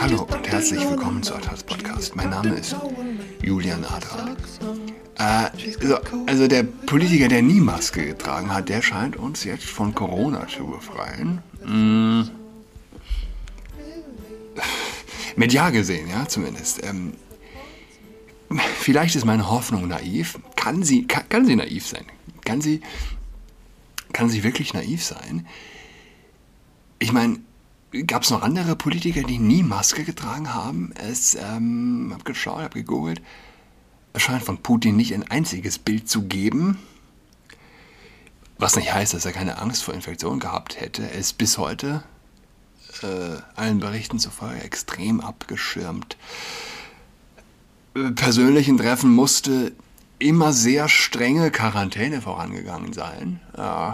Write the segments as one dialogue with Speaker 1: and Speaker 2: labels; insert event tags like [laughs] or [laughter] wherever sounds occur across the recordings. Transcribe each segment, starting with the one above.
Speaker 1: Hallo und herzlich willkommen zu Atas Podcast. Mein Name ist Julian Adrat. Äh, so, also der Politiker, der nie Maske getragen hat, der scheint uns jetzt von Corona zu befreien. Mm. Medial gesehen, ja, zumindest. Ähm, vielleicht ist meine Hoffnung naiv. Kann sie, kann, kann sie naiv sein? Kann sie, kann sie wirklich naiv sein? Ich meine, gab es noch andere Politiker, die nie Maske getragen haben? Es, ähm, hab geschaut, hab gegoogelt. Es scheint von Putin nicht ein einziges Bild zu geben. Was nicht heißt, dass er keine Angst vor Infektion gehabt hätte. Er ist bis heute äh, allen Berichten zufolge extrem abgeschirmt. Persönlichen Treffen musste immer sehr strenge Quarantäne vorangegangen sein. Äh,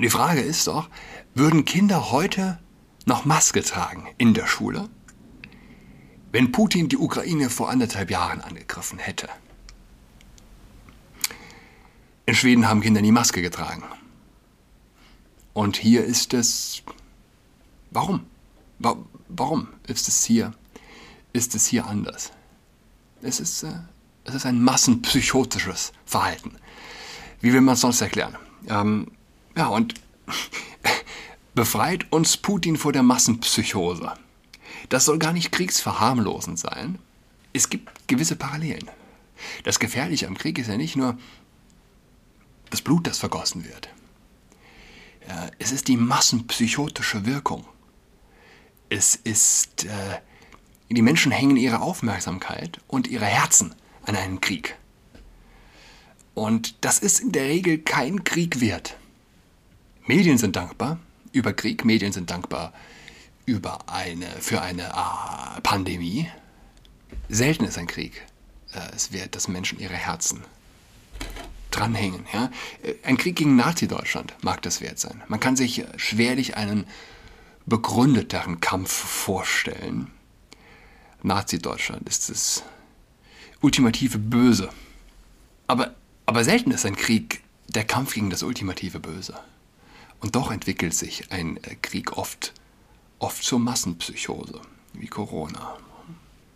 Speaker 1: die Frage ist doch, würden Kinder heute noch Maske tragen in der Schule, wenn Putin die Ukraine vor anderthalb Jahren angegriffen hätte? In Schweden haben Kinder nie Maske getragen. Und hier ist es. Warum? Warum ist es hier? Ist es hier anders? Es ist, äh, es ist ein massenpsychotisches Verhalten. Wie will man es sonst erklären? Ähm, ja, und [laughs] befreit uns Putin vor der Massenpsychose. Das soll gar nicht kriegsverharmlosend sein. Es gibt gewisse Parallelen. Das Gefährliche am Krieg ist ja nicht nur das Blut, das vergossen wird. Es ist die massenpsychotische Wirkung. Es ist, äh, die Menschen hängen ihre Aufmerksamkeit und ihre Herzen an einen Krieg. Und das ist in der Regel kein Krieg wert. Medien sind dankbar über Krieg, Medien sind dankbar über eine, für eine äh, Pandemie. Selten ist ein Krieg äh, es wert, dass Menschen ihre Herzen dranhängen. Ja? Ein Krieg gegen Nazi-Deutschland mag das wert sein. Man kann sich schwerlich einen begründeteren Kampf vorstellen. Nazi-Deutschland ist das ultimative Böse. Aber, aber selten ist ein Krieg der Kampf gegen das ultimative Böse. Und doch entwickelt sich ein äh, Krieg oft, oft zur Massenpsychose, wie Corona.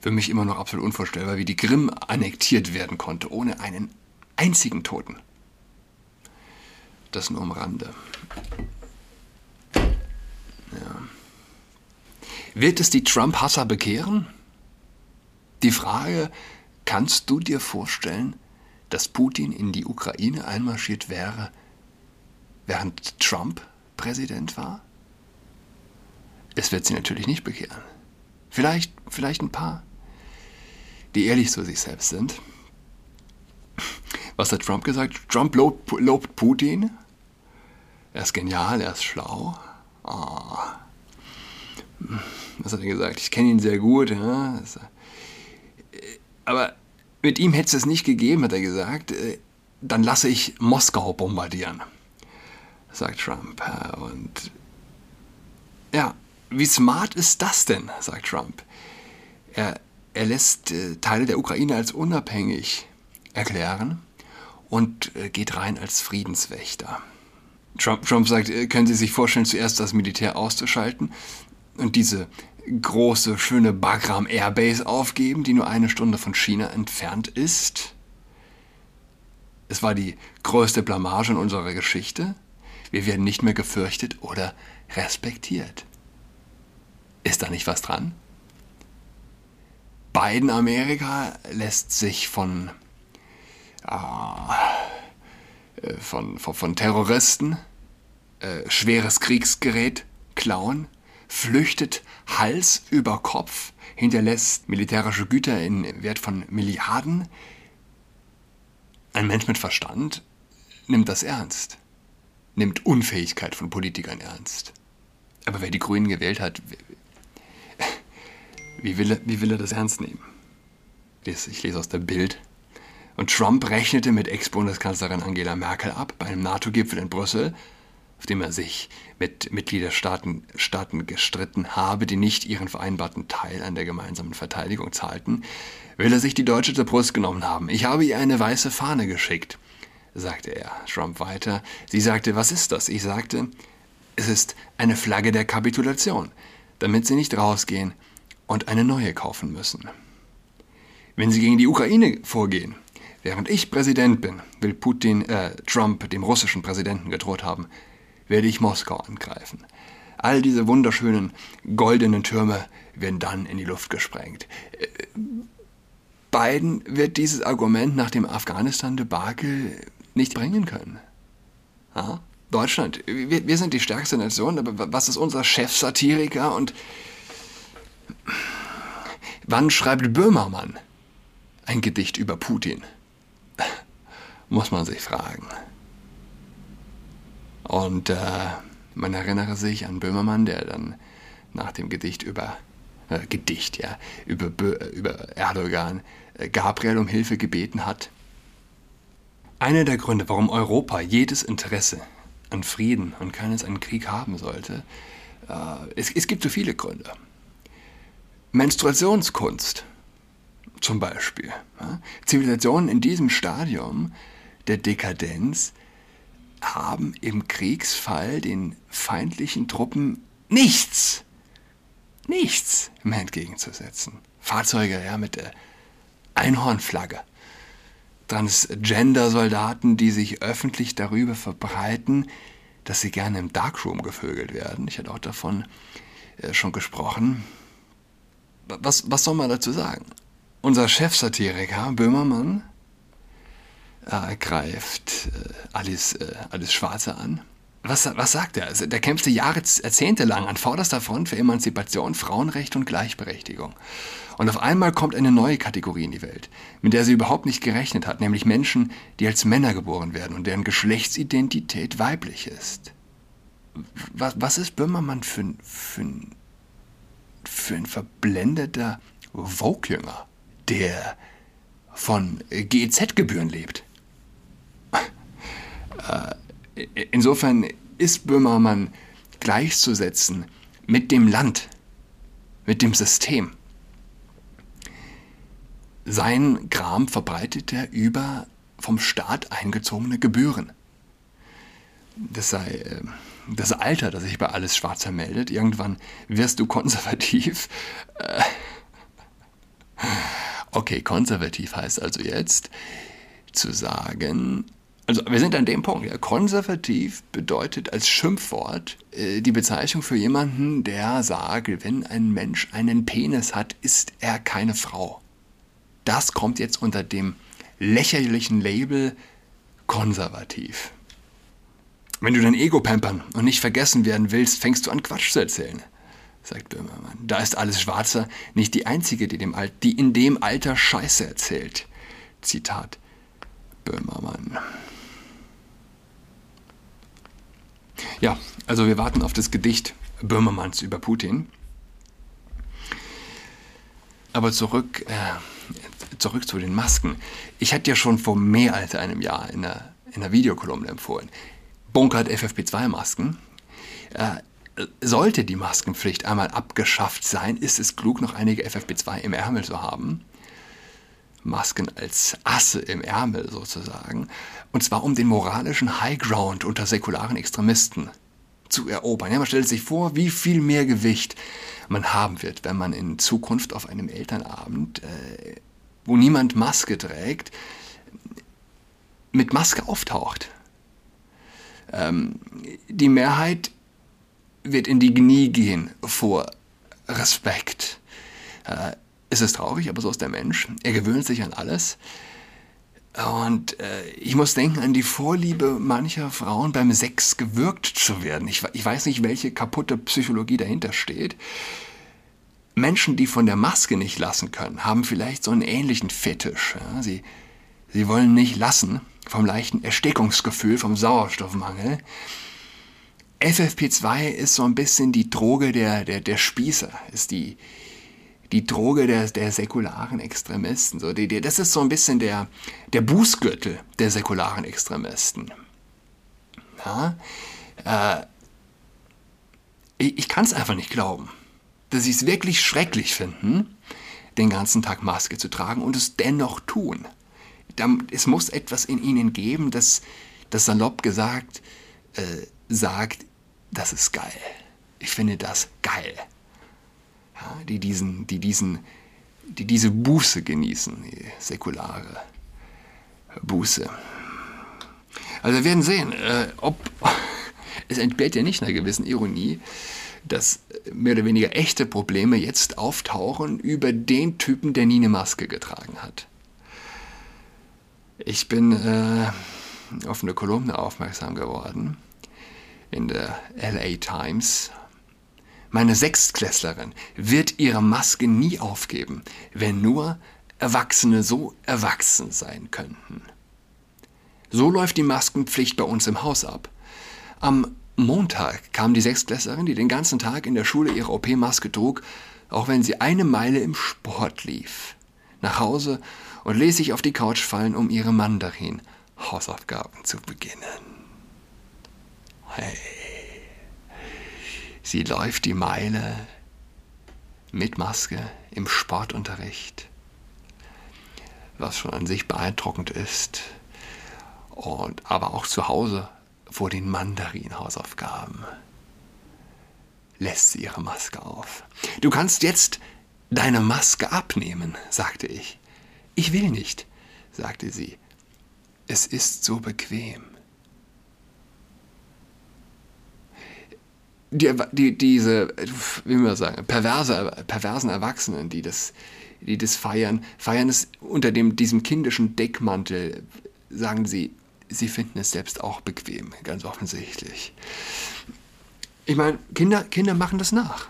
Speaker 1: Für mich immer noch absolut unvorstellbar, wie die Krim annektiert werden konnte, ohne einen einzigen Toten. Das nur am Rande. Ja. Wird es die Trump-Hasser bekehren? Die Frage, kannst du dir vorstellen, dass Putin in die Ukraine einmarschiert wäre, während Trump Präsident war? Es wird sie natürlich nicht bekehren. Vielleicht, vielleicht ein paar, die ehrlich zu sich selbst sind. Was hat Trump gesagt? Trump lobt, lobt Putin. Er ist genial, er ist schlau. Oh. Was hat er gesagt? Ich kenne ihn sehr gut. Ja? Aber mit ihm hätte es es nicht gegeben, hat er gesagt. Äh, dann lasse ich Moskau bombardieren sagt Trump. Und ja, wie smart ist das denn, sagt Trump. Er, er lässt äh, Teile der Ukraine als unabhängig erklären und äh, geht rein als Friedenswächter. Trump, Trump sagt, äh, können Sie sich vorstellen, zuerst das Militär auszuschalten und diese große, schöne Bagram Airbase aufgeben, die nur eine Stunde von China entfernt ist? Es war die größte Blamage in unserer Geschichte. Wir werden nicht mehr gefürchtet oder respektiert. Ist da nicht was dran? Biden Amerika lässt sich von, äh, von, von, von, Terroristen äh, schweres Kriegsgerät klauen, flüchtet Hals über Kopf, hinterlässt militärische Güter in Wert von Milliarden. Ein Mensch mit Verstand nimmt das ernst nimmt Unfähigkeit von Politikern ernst. Aber wer die Grünen gewählt hat, wie will er, wie will er das ernst nehmen? Ich lese aus der Bild. Und Trump rechnete mit Ex-Bundeskanzlerin Angela Merkel ab bei einem NATO-Gipfel in Brüssel, auf dem er sich mit Mitgliederstaaten Staaten gestritten habe, die nicht ihren vereinbarten Teil an der gemeinsamen Verteidigung zahlten, will er sich die Deutsche zur Brust genommen haben. Ich habe ihr eine weiße Fahne geschickt sagte er. Trump weiter. Sie sagte, was ist das? Ich sagte, Es ist eine Flagge der Kapitulation, damit sie nicht rausgehen und eine neue kaufen müssen. Wenn sie gegen die Ukraine vorgehen, während ich Präsident bin, will Putin, äh, Trump dem russischen Präsidenten gedroht haben, werde ich Moskau angreifen. All diese wunderschönen goldenen Türme werden dann in die Luft gesprengt. Äh, Biden wird dieses Argument nach dem Afghanistan-Debakel nicht bringen können. Ja? Deutschland, wir, wir, sind die stärkste Nation, aber was ist unser Chefsatiriker und wann schreibt Böhmermann ein Gedicht über Putin? Muss man sich fragen. Und äh, man erinnere sich an Böhmermann, der dann nach dem Gedicht über äh, Gedicht, ja, über, über Erdogan äh, Gabriel um Hilfe gebeten hat. Einer der Gründe, warum Europa jedes Interesse an Frieden und keines an Krieg haben sollte, äh, es, es gibt so viele Gründe. Menstruationskunst zum Beispiel. Ja? Zivilisationen in diesem Stadium der Dekadenz haben im Kriegsfall den feindlichen Truppen nichts, nichts mehr entgegenzusetzen. Fahrzeuge ja, mit der Einhornflagge. Transgender-Soldaten, die sich öffentlich darüber verbreiten, dass sie gerne im Darkroom gevögelt werden. Ich hatte auch davon äh, schon gesprochen. Was, was soll man dazu sagen? Unser Chefsatiriker Böhmermann äh, greift äh, Alice, äh, Alice Schwarze an. Was, was sagt er? Also, der kämpfte Jahre, Jahrzehnte lang an vorderster Front für Emanzipation, Frauenrecht und Gleichberechtigung. Und auf einmal kommt eine neue Kategorie in die Welt, mit der sie überhaupt nicht gerechnet hat, nämlich Menschen, die als Männer geboren werden und deren Geschlechtsidentität weiblich ist. Was, was ist Böhmermann für, für, für ein verblendeter Vogue-Jünger, der von GEZ-Gebühren lebt? [laughs] Äh, insofern ist Böhmermann gleichzusetzen mit dem Land, mit dem System. Sein Gram verbreitet er über vom Staat eingezogene Gebühren. Das sei äh, das Alter, das sich bei alles Schwarzer meldet. Irgendwann wirst du konservativ. Äh, okay, konservativ heißt also jetzt zu sagen, also wir sind an dem Punkt. Ja. Konservativ bedeutet als Schimpfwort äh, die Bezeichnung für jemanden, der sagt, wenn ein Mensch einen Penis hat, ist er keine Frau. Das kommt jetzt unter dem lächerlichen Label konservativ. Wenn du dein Ego pampern und nicht vergessen werden willst, fängst du an Quatsch zu erzählen, sagt Böhmermann. Da ist alles Schwarzer nicht die einzige, die, dem Al die in dem Alter Scheiße erzählt. Zitat Böhmermann. Ja, also wir warten auf das Gedicht Böhmermanns über Putin. Aber zurück, äh, zurück zu den Masken. Ich hatte ja schon vor mehr als einem Jahr in der, in der Videokolumne empfohlen, bunkert FFP2-Masken. Äh, sollte die Maskenpflicht einmal abgeschafft sein, ist es klug, noch einige FFP2 im Ärmel zu haben. Masken als Asse im Ärmel sozusagen, und zwar um den moralischen Highground unter säkularen Extremisten zu erobern. Ja, man stellt sich vor, wie viel mehr Gewicht man haben wird, wenn man in Zukunft auf einem Elternabend, äh, wo niemand Maske trägt, mit Maske auftaucht. Ähm, die Mehrheit wird in die Knie gehen vor Respekt. Äh, es ist traurig, aber so ist der Mensch. Er gewöhnt sich an alles. Und äh, ich muss denken an die Vorliebe mancher Frauen beim Sex gewürgt zu werden. Ich, ich weiß nicht, welche kaputte Psychologie dahinter steht. Menschen, die von der Maske nicht lassen können, haben vielleicht so einen ähnlichen Fetisch. Ja? Sie, sie wollen nicht lassen vom leichten Erstickungsgefühl, vom Sauerstoffmangel. FFP2 ist so ein bisschen die Droge der, der, der Spießer, ist die, die Droge der, der säkularen Extremisten. So, die, die, das ist so ein bisschen der, der Bußgürtel der säkularen Extremisten. Ja? Äh, ich ich kann es einfach nicht glauben, dass sie es wirklich schrecklich finden, den ganzen Tag Maske zu tragen und es dennoch tun. Es muss etwas in ihnen geben, das, das salopp gesagt äh, sagt, das ist geil. Ich finde das geil. Die, diesen, die, diesen, die diese Buße genießen, die säkulare Buße. Also wir werden sehen, äh, ob [laughs] es entbehrt ja nicht einer gewissen Ironie, dass mehr oder weniger echte Probleme jetzt auftauchen über den Typen, der nie eine Maske getragen hat. Ich bin äh, auf eine Kolumne aufmerksam geworden in der LA Times. Meine Sechstklässlerin wird ihre Maske nie aufgeben, wenn nur Erwachsene so erwachsen sein könnten. So läuft die Maskenpflicht bei uns im Haus ab. Am Montag kam die Sechstklässlerin, die den ganzen Tag in der Schule ihre OP-Maske trug, auch wenn sie eine Meile im Sport lief, nach Hause und ließ sich auf die Couch fallen, um ihre Mandarin-Hausaufgaben zu beginnen. Hey. Sie läuft die Meile mit Maske im Sportunterricht, was schon an sich beeindruckend ist, und aber auch zu Hause vor den Mandarin-Hausaufgaben lässt sie ihre Maske auf. Du kannst jetzt deine Maske abnehmen, sagte ich. Ich will nicht, sagte sie. Es ist so bequem. Die, die, diese, wie man sagen, perverse, perversen Erwachsenen, die das, die das feiern, feiern es unter dem, diesem kindischen Deckmantel, sagen sie, sie finden es selbst auch bequem, ganz offensichtlich. Ich meine, Kinder, Kinder machen das nach.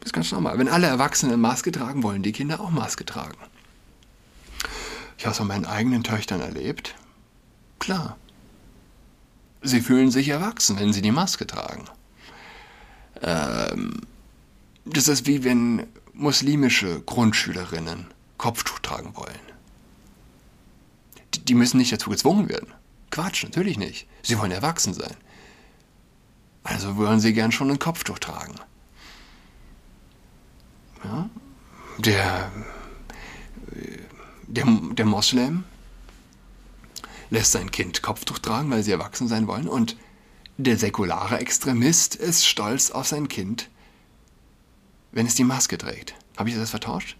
Speaker 1: Das ist ganz normal. Wenn alle Erwachsenen Maske tragen, wollen die Kinder auch Maske tragen. Ich habe es an meinen eigenen Töchtern erlebt. Klar. Sie fühlen sich erwachsen, wenn sie die Maske tragen. Ähm, das ist wie wenn muslimische Grundschülerinnen Kopftuch tragen wollen. Die müssen nicht dazu gezwungen werden. Quatsch, natürlich nicht. Sie wollen erwachsen sein. Also wollen sie gern schon ein Kopftuch tragen. Ja? Der, der, der Moslem lässt sein Kind Kopftuch tragen, weil sie erwachsen sein wollen. Und der säkulare Extremist ist stolz auf sein Kind, wenn es die Maske trägt. Habe ich das vertauscht?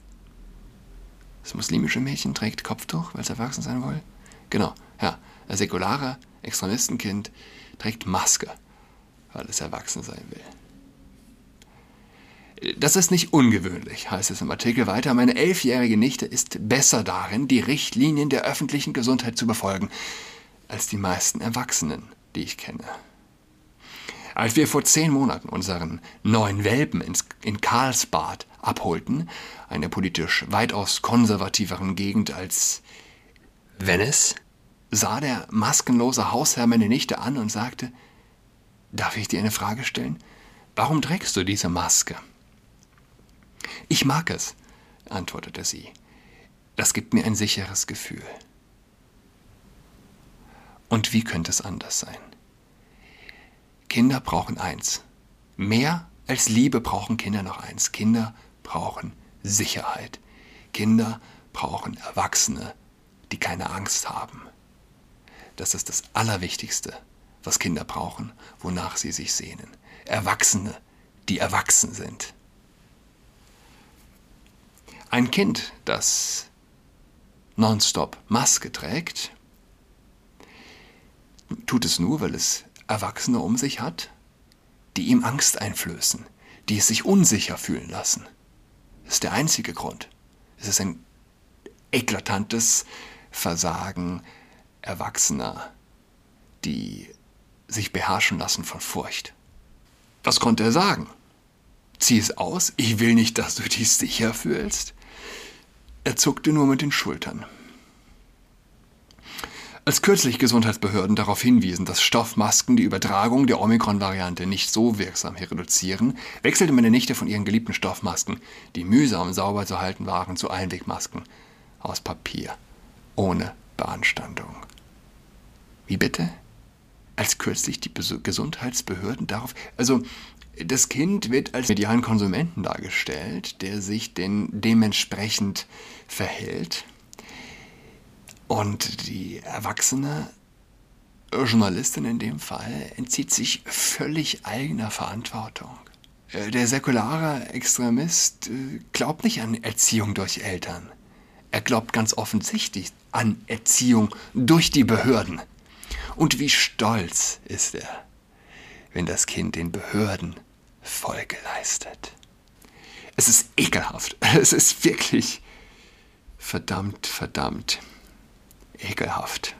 Speaker 1: Das muslimische Mädchen trägt Kopftuch, weil es erwachsen sein will? Genau, ja. Ein säkularer Extremistenkind trägt Maske, weil es erwachsen sein will. Das ist nicht ungewöhnlich, heißt es im Artikel weiter. Meine elfjährige Nichte ist besser darin, die Richtlinien der öffentlichen Gesundheit zu befolgen, als die meisten Erwachsenen, die ich kenne. Als wir vor zehn Monaten unseren neuen Welpen in Karlsbad abholten, einer politisch weitaus konservativeren Gegend als Venice, sah der maskenlose Hausherr meine Nichte an und sagte, Darf ich dir eine Frage stellen? Warum trägst du diese Maske? Ich mag es, antwortete sie. Das gibt mir ein sicheres Gefühl. Und wie könnte es anders sein? Kinder brauchen eins. Mehr als Liebe brauchen Kinder noch eins. Kinder brauchen Sicherheit. Kinder brauchen Erwachsene, die keine Angst haben. Das ist das Allerwichtigste, was Kinder brauchen, wonach sie sich sehnen. Erwachsene, die erwachsen sind. Ein Kind, das nonstop Maske trägt, tut es nur, weil es Erwachsene um sich hat, die ihm Angst einflößen, die es sich unsicher fühlen lassen. Das ist der einzige Grund. Es ist ein eklatantes Versagen Erwachsener, die sich beherrschen lassen von Furcht. Was konnte er sagen? Zieh es aus, ich will nicht, dass du dich sicher fühlst. Er zuckte nur mit den Schultern. Als kürzlich Gesundheitsbehörden darauf hinwiesen, dass Stoffmasken die Übertragung der Omikron-Variante nicht so wirksam reduzieren, wechselte meine Nichte von ihren geliebten Stoffmasken, die mühsam sauber zu halten waren, zu Einwegmasken aus Papier, ohne Beanstandung. Wie bitte? Als kürzlich die Gesundheitsbehörden darauf. Also, das Kind wird als medialen Konsumenten dargestellt, der sich denn dementsprechend verhält. Und die Erwachsene Journalistin in dem Fall entzieht sich völlig eigener Verantwortung. Äh, der säkulare Extremist äh, glaubt nicht an Erziehung durch Eltern. Er glaubt ganz offensichtlich an Erziehung durch die Behörden. Und wie stolz ist er, wenn das Kind den Behörden Folge leistet. Es ist ekelhaft. [laughs] Es ist wirklich verdammt, verdammt ekelhaft.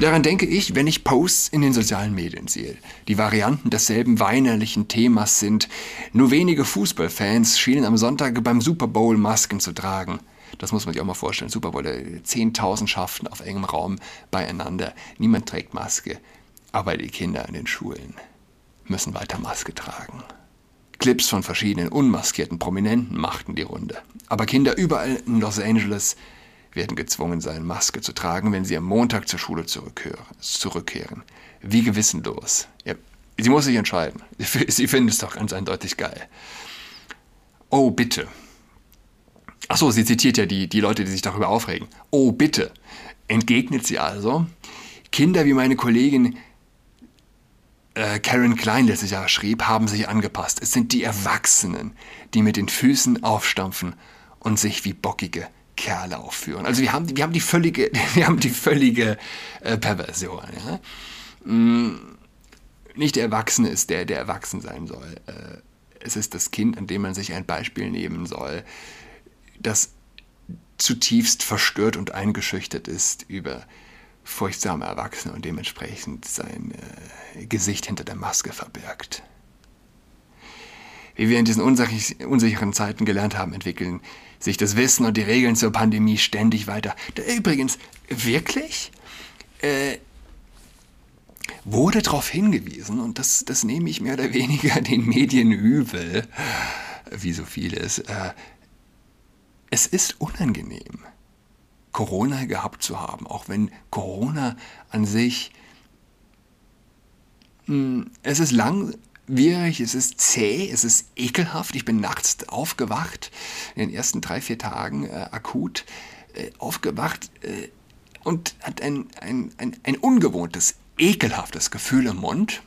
Speaker 1: Daran denke ich, wenn ich Posts in den sozialen Medien sehe. Die Varianten desselben weinerlichen Themas sind, nur wenige Fußballfans schienen am Sonntag beim Super Bowl Masken zu tragen. Das muss man sich auch mal vorstellen. Super Bowl, Zehntausendschaften auf engem Raum beieinander. Niemand trägt Maske. Aber die Kinder in den Schulen müssen weiter Maske tragen. Clips von verschiedenen unmaskierten Prominenten machten die Runde. Aber Kinder überall in Los Angeles werden gezwungen sein, Maske zu tragen, wenn sie am Montag zur Schule zurückkehren. Wie gewissenlos. Ja, sie muss sich entscheiden. [laughs] Sie findet es doch ganz eindeutig geil. Oh, bitte. Achso, sie zitiert ja die, die Leute, die sich darüber aufregen. Oh, bitte. Entgegnet sie also, Kinder wie meine Kollegin äh, Karen Klein letztes Jahr schrieb, haben sich angepasst. Es sind die Erwachsenen, die mit den Füßen aufstampfen und sich wie bockige Kerle aufführen. Also wir haben, wir haben die völlige, [laughs] wir haben die völlige äh, Perversion. Ja? Mm, nicht der Erwachsene ist der, der erwachsen sein soll. Äh, es ist das Kind, an dem man sich ein Beispiel nehmen soll, das zutiefst verstört und eingeschüchtert ist über furchtsame Erwachsene und dementsprechend sein äh, Gesicht hinter der Maske verbirgt. Wie wir in diesen unsicheren Zeiten gelernt haben, entwickeln sich das Wissen und die Regeln zur Pandemie ständig weiter. Übrigens, wirklich? Äh, wurde darauf hingewiesen, und das, das nehme ich mehr oder weniger den Medien übel, wie so vieles, äh, es ist unangenehm, Corona gehabt zu haben, auch wenn Corona an sich, mh, hm, es ist lang, schwierig, es ist zäh, es ist ekelhaft. Ich bin nachts aufgewacht, in den ersten drei, vier Tagen äh, akut äh, aufgewacht äh, und hat ein, ein, ein, ein ungewohntes, ekelhaftes Gefühl im Mund.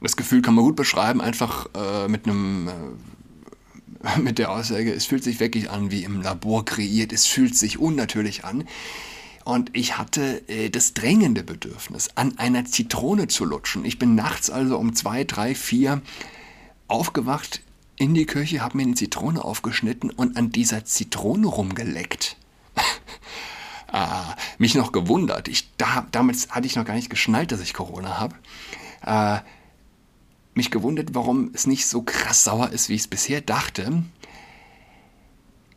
Speaker 1: Das Gefühl kann man gut beschreiben, einfach äh, mit einem äh, [laughs] mit der Aussage, es fühlt sich wirklich an wie im Labor kreiert, es fühlt sich unnatürlich an. Und ich hatte äh, das drängende Bedürfnis, an einer Zitrone zu lutschen. Ich bin nachts also um zwei, drei, vier aufgewacht in die Küche, habe mir eine Zitrone aufgeschnitten und an dieser Zitrone rumgeleckt. [laughs] ah, mich noch gewundert. Ich, da, damals hatte ich noch gar nicht geschnallt, dass ich Corona habe. Äh, mich gewundert, warum es nicht so krass sauer ist, wie ich es bisher dachte.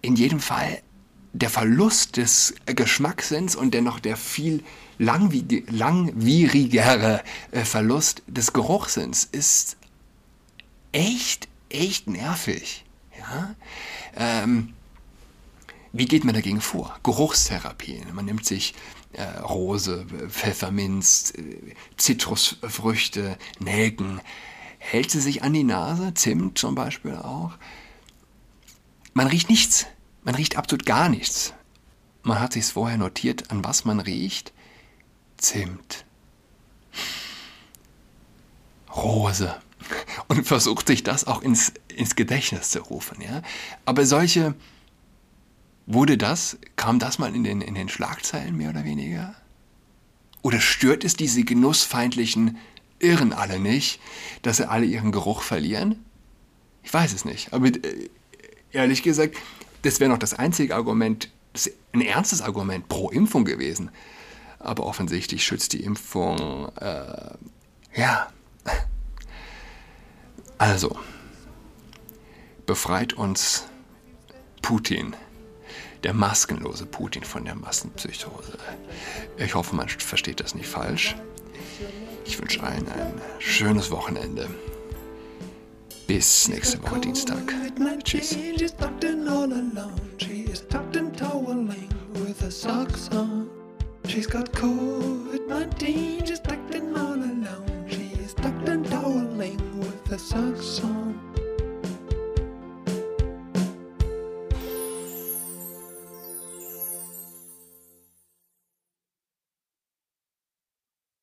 Speaker 1: In jedem Fall der Verlust des Geschmackssinns und dennoch der viel langwierigere äh, Verlust des Geruchssinns ist echt, echt nervig. Ja? Ähm, wie geht man dagegen vor? Geruchstherapien. Man nimmt sich äh, Rose, Pfefferminz, äh, Zitrusfrüchte, Nelken, hält sie sich an die Nase, Zimt zum Beispiel auch. Man riecht nichts. Man riecht absolut gar nichts. Man hat sich vorher notiert, an was man riecht. Zimt. Rose. Und versucht sich das auch ins, ins Gedächtnis zu rufen. Ja? Aber solche, wurde das, kam das mal in den, in den Schlagzeilen mehr oder weniger? Oder stört es diese genussfeindlichen Irren alle nicht, dass sie alle ihren Geruch verlieren? Ich weiß es nicht. Aber äh, ehrlich gesagt, das wäre noch das einzige Argument, das ein ernstes Argument pro Impfung gewesen. Aber offensichtlich schützt die Impfung, äh, ja. Also, befreit uns Putin, der maskenlose Putin von der Massenpsychose. Ich hoffe, man versteht das nicht falsch. Ich wünsche allen ein schönes Wochenende. Bis nächste Woche Dienstag. Tschüss. She's got COVID-19, just acting all alone. She's tucked and toweling with a socks on.